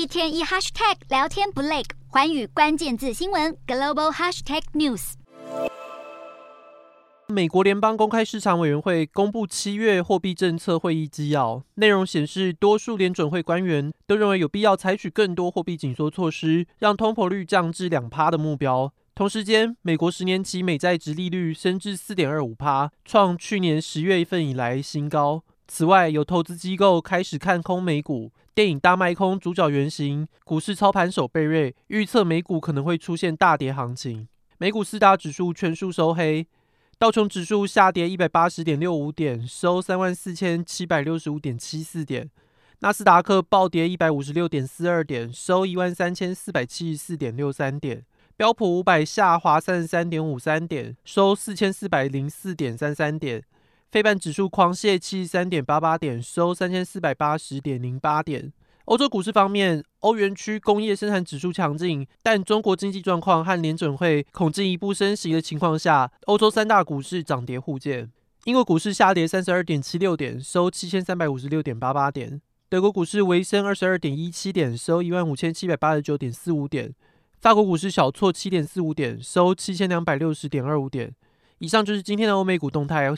一天一 hashtag 聊天不累，环宇关键字新闻 global hashtag news。美国联邦公开市场委员会公布七月货币政策会议纪要，内容显示，多数联准会官员都认为有必要采取更多货币紧缩措施，让通膨率降至两趴的目标。同时间，美国十年期美债殖利率升至四点二五趴，创去年十月份以来新高。此外，有投资机构开始看空美股。电影《大卖空》主角原型股市操盘手贝瑞预测美股可能会出现大跌行情。美股四大指数全数收黑，道琼指数下跌一百八十点六五点，收三万四千七百六十五点七四点。纳斯达克暴跌一百五十六点四二点，收一万三千四百七十四点六三点。标普五百下滑三十三点五三点，收四千四百零四点三三点。费半指数狂泻七十三点八八点，收三千四百八十点零八点。欧洲股市方面，欧元区工业生产指数强劲，但中国经济状况和联准会恐进一步升息的情况下，欧洲三大股市涨跌互见。英国股市下跌三十二点七六点，收七千三百五十六点八八点。德国股市微升二十二点一七点，收一万五千七百八十九点四五点。法国股市小挫七点四五点，收七千两百六十点二五点。以上就是今天的欧美股动态。